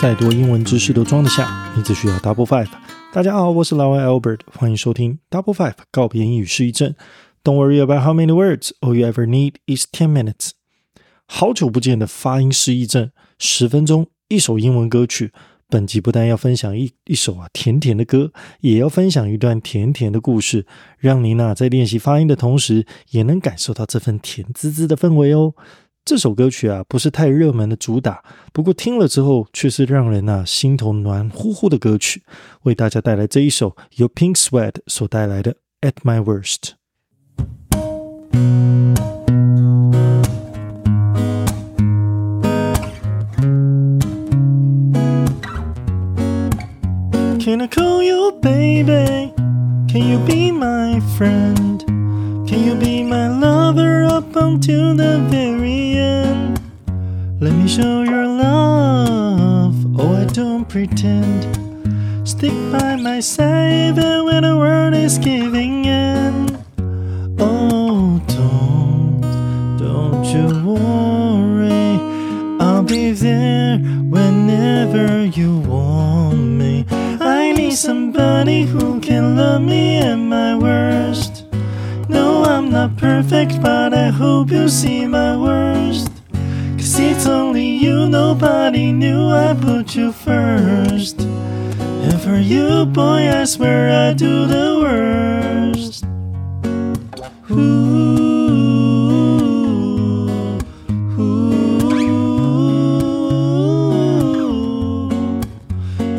再多英文知识都装得下，你只需要 Double Five。大家好，我是老外 Albert，欢迎收听 Double Five 告别英语失忆症。Don't worry about how many words, all you ever need is ten minutes。好久不见的发音失忆症，十分钟一首英文歌曲。本集不但要分享一一首啊甜甜的歌，也要分享一段甜甜的故事，让您呐在练习发音的同时，也能感受到这份甜滋滋的氛围哦。这首歌曲啊不是太热门的主打，不过听了之后却是让人呐心头暖乎乎的歌曲。为大家带来这一首由 Pink Sweat 所带来的《At My Worst》。Can I call you baby? Can you be my friend? Can you be my lover up until the very? Let me show your love. Oh, I don't pretend. Stick by my side even when the world is giving in. Oh, don't, don't you worry. I'll be there whenever you want me. I need somebody who can love me at my worst. No, I'm not perfect, but I hope you see my worst. It's only you, nobody knew I put you first. And for you, boy, I swear I do the worst. Ooh, ooh.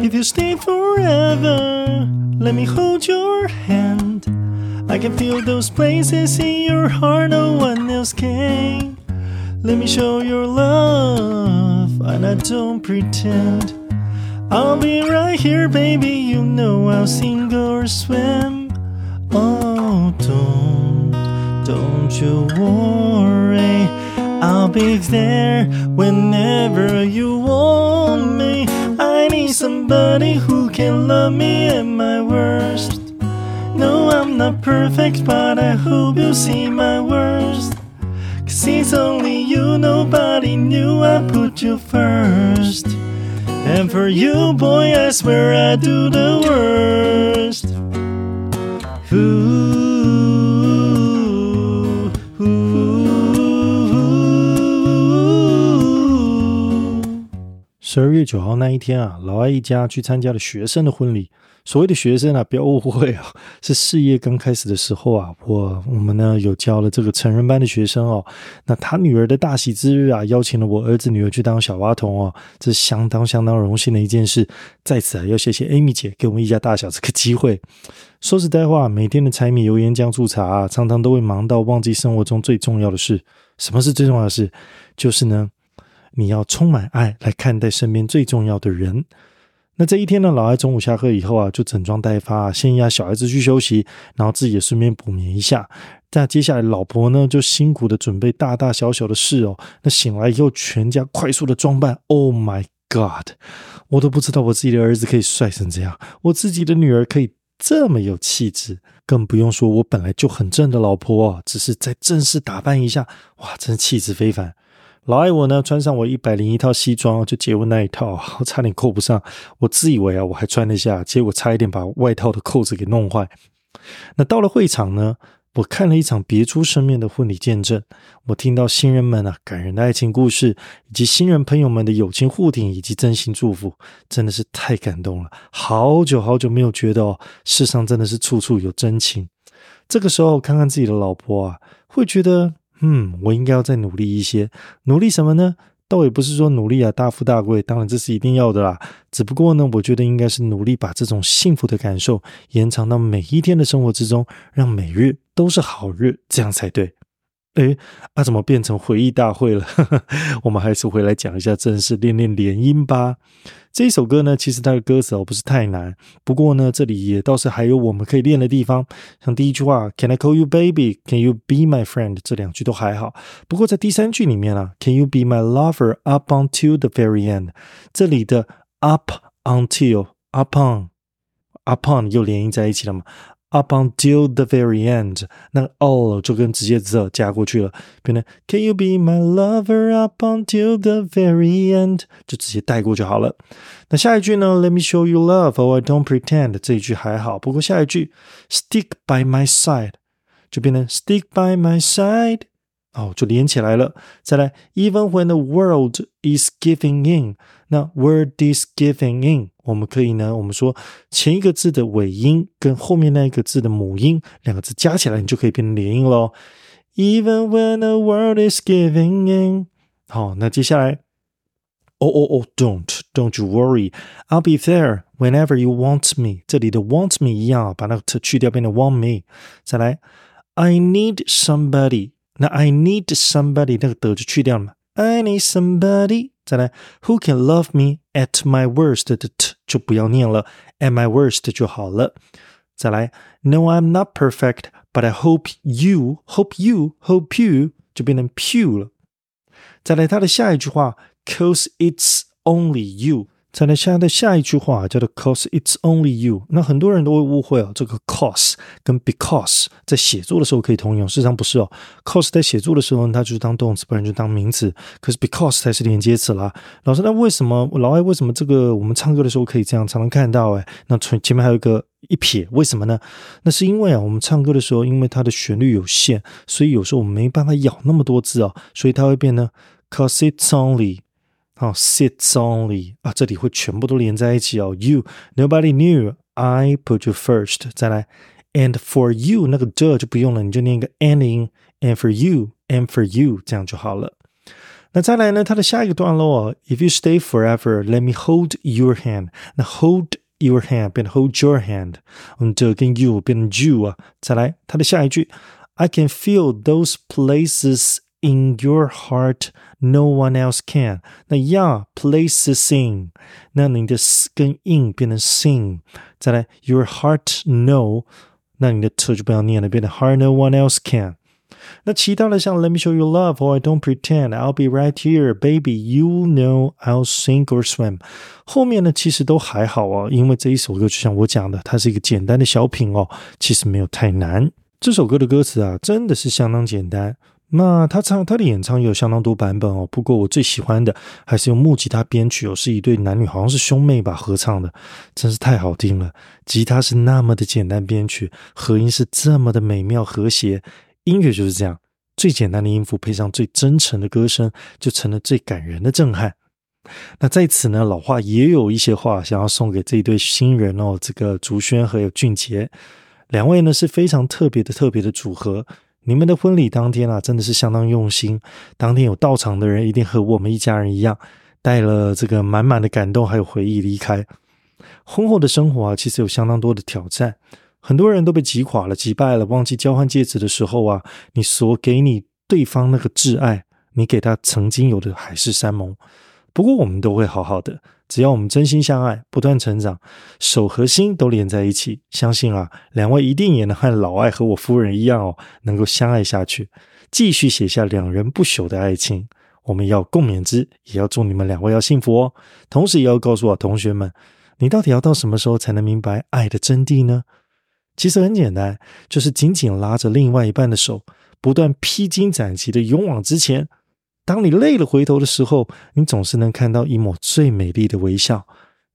If you stay forever, let me hold your hand. I can feel those places in your heart no one else can. Let me show your love, and I don't pretend. I'll be right here, baby. You know I'll sing or swim. Oh, don't, don't you worry. I'll be there whenever you want me. I need somebody who can love me at my worst. No, I'm not perfect, but I hope you see my worst. It's only you, nobody knew I put you first. And for you, boy, I swear I do the worst. Ooh, 十二月九号那一天啊，老艾一家去参加了学生的婚礼。所谓的学生啊，不要误会啊，是事业刚开始的时候啊，我我们呢有教了这个成人班的学生哦。那他女儿的大喜之日啊，邀请了我儿子女儿去当小花童哦，这相当相当荣幸的一件事。在此啊，要谢谢 Amy 姐给我们一家大小这个机会。说实在话，每天的柴米油盐酱醋茶啊，常常都会忙到忘记生活中最重要的事。什么是最重要的事？就是呢，你要充满爱来看待身边最重要的人。那这一天呢，老艾中午下课以后啊，就整装待发，先压小孩子去休息，然后自己也顺便补眠一下。那接下来，老婆呢就辛苦的准备大大小小的事哦。那醒来以后，全家快速的装扮。Oh my God！我都不知道我自己的儿子可以帅成这样，我自己的女儿可以这么有气质，更不用说我本来就很正的老婆哦，只是再正式打扮一下，哇，真气质非凡。老爱我呢，穿上我一百零一套西装，就结婚那一套，我差点扣不上。我自以为啊，我还穿得下，结果差一点把外套的扣子给弄坏。那到了会场呢，我看了一场别出生面的婚礼见证，我听到新人们啊感人的爱情故事，以及新人朋友们的友情互挺以及真心祝福，真的是太感动了。好久好久没有觉得哦，世上真的是处处有真情。这个时候看看自己的老婆啊，会觉得。嗯，我应该要再努力一些。努力什么呢？倒也不是说努力啊大富大贵，当然这是一定要的啦。只不过呢，我觉得应该是努力把这种幸福的感受延长到每一天的生活之中，让每日都是好日，这样才对。诶，啊，怎么变成回忆大会了？我们还是回来讲一下正式练练连音吧。这一首歌呢，其实它的歌词哦不是太难，不过呢，这里也倒是还有我们可以练的地方。像第一句话，Can I call you baby? Can you be my friend? 这两句都还好。不过在第三句里面啊，Can you be my lover up until the very end？这里的 up until upon upon 又连音在一起了嘛 up until the very end，那 all 就跟直接 the 加过去了，变成 Can you be my lover up until the very end，就直接带过就好了。那下一句呢？Let me show you love, or I don't pretend。这一句还好，不过下一句 Stick by my side 就变成 Stick by my side，哦，就连起来了。再来，Even when the world is giving in， 那 word is giving in。我们可以呢，我们说前一个字的尾音跟后面那一个字的母音两个字加起来，你就可以变成连音喽。Even when the world is giving in，好，那接下来，Oh oh oh don't don't you worry，I'll be there whenever you want me。这里的 want me 一样，把那个 t 去掉，变成 want me。再来，I need somebody，那 I need somebody 那个的就去掉了嘛，I need somebody。 再来，Who can love me at my worst 的 t 就不要念了，at my worst 就好了。再来，No, I'm not perfect, but I hope you, hope you, hope you 就变成 pew 了。再来，它的下一句话，Cause it's only you。 再来下的下一句话叫做 "Cause it's only you"，那很多人都会误会哦，这个 "cause" 跟 "because" 在写作的时候可以通用，事实上不是哦。"cause" 在写作的时候，它就是当动词，不然就当名词。可是 "because" 才是连接词啦。老师，那为什么老外为什么这个我们唱歌的时候可以这样常常看到？哎，那前前面还有一个一撇，为什么呢？那是因为啊，我们唱歌的时候，因为它的旋律有限，所以有时候我们没办法咬那么多字哦，所以它会变呢 "Cause it's only"。好，sits only 啊，这里会全部都连在一起哦。You nobody knew I put you first。再来，and for you 那个 the 就不用了，你就念一个 and in and for you and for you 这样就好了。那再来呢，它的下一个段落啊，If you stay forever, let me hold your hand。那 hold your hand 变成 hold your hand，嗯，这跟 you 变成 you 啊。再来，它的下一句，I can feel those places in your heart no one else can。那 yeah places in，那你的 s 跟 in 变成 sing。再来 your heart no，那你的 t 就不要念了，变成 heart no one else can。那其他的像 Let me show you love or I don't pretend I'll be right here, baby. You know I'll sink or swim。后面呢其实都还好哦，因为这一首歌就像我讲的，它是一个简单的小品哦，其实没有太难。这首歌的歌词啊，真的是相当简单。 那他唱他的演唱也有相当多版本哦，不过我最喜欢的还是用木吉他编曲哦，是一对男女，好像是兄妹吧合唱的，真是太好听了。吉他是那么的简单编曲，和音是这么的美妙和谐，音乐就是这样，最简单的音符配上最真诚的歌声，就成了最感人的震撼。那在此呢，老话也有一些话想要送给这一对新人哦，这个竹轩和有俊杰两位呢是非常特别的特别的组合。你们的婚礼当天啊，真的是相当用心。当天有到场的人，一定和我们一家人一样，带了这个满满的感动还有回忆离开。婚后的生活啊，其实有相当多的挑战，很多人都被击垮了、击败了。忘记交换戒指的时候啊，你所给你对方那个挚爱，你给他曾经有的海誓山盟。不过我们都会好好的。只要我们真心相爱，不断成长，手和心都连在一起，相信啊，两位一定也能和老爱和我夫人一样哦，能够相爱下去，继续写下两人不朽的爱情。我们要共勉之，也要祝你们两位要幸福哦。同时，也要告诉我同学们，你到底要到什么时候才能明白爱的真谛呢？其实很简单，就是紧紧拉着另外一半的手，不断披荆斩棘的勇往直前。当你累了回头的时候，你总是能看到一抹最美丽的微笑。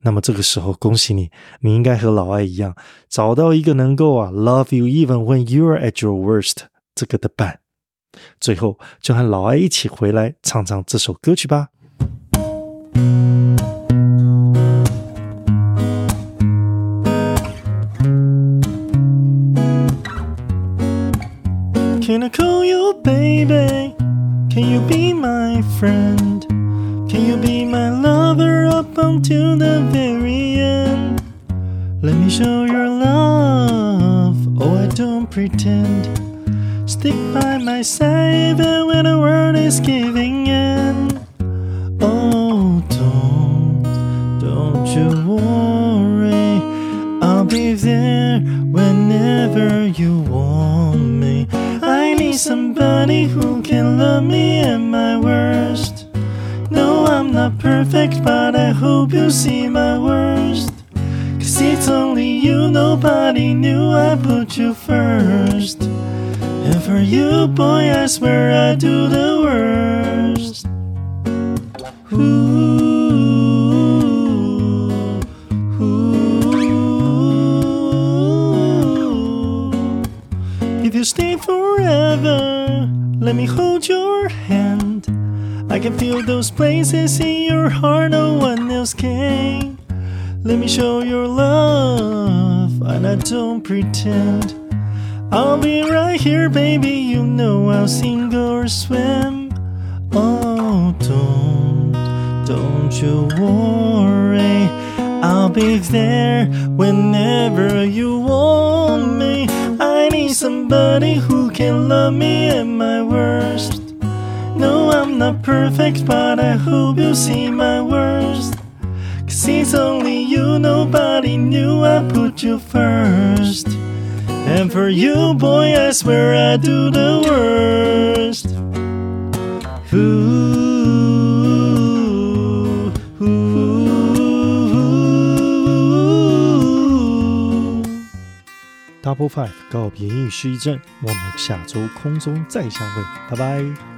那么这个时候，恭喜你，你应该和老爱一样，找到一个能够啊 love you even when you are at your worst 这个的伴。最后，就和老爱一起回来唱唱这首歌曲吧。The very end? Let me show your love. Oh, I don't pretend. Stick by my side even when the world is giving in. Oh, don't, don't you worry. I'll be there whenever you want me. I need somebody who can love me at my worst. No, I'm not perfect, but I hope you see my worst. Cause it's only you, nobody knew I put you first. And for you, boy, I swear I do the worst. Ooh. Those places in your heart no one else can. Let me show your love, and I don't pretend. I'll be right here, baby. You know I'll sing or swim. Oh, don't, don't you worry. I'll be there whenever you want me. I need somebody who can love me at my worst No, I'm not perfect, but I hope you see my worst. Cause it's only you, nobody knew I put you first. And for you, boy, I swear I do the worst. Ooh, ooh. Double Five 告别英语失忆症，我们下周空中再相会，拜拜。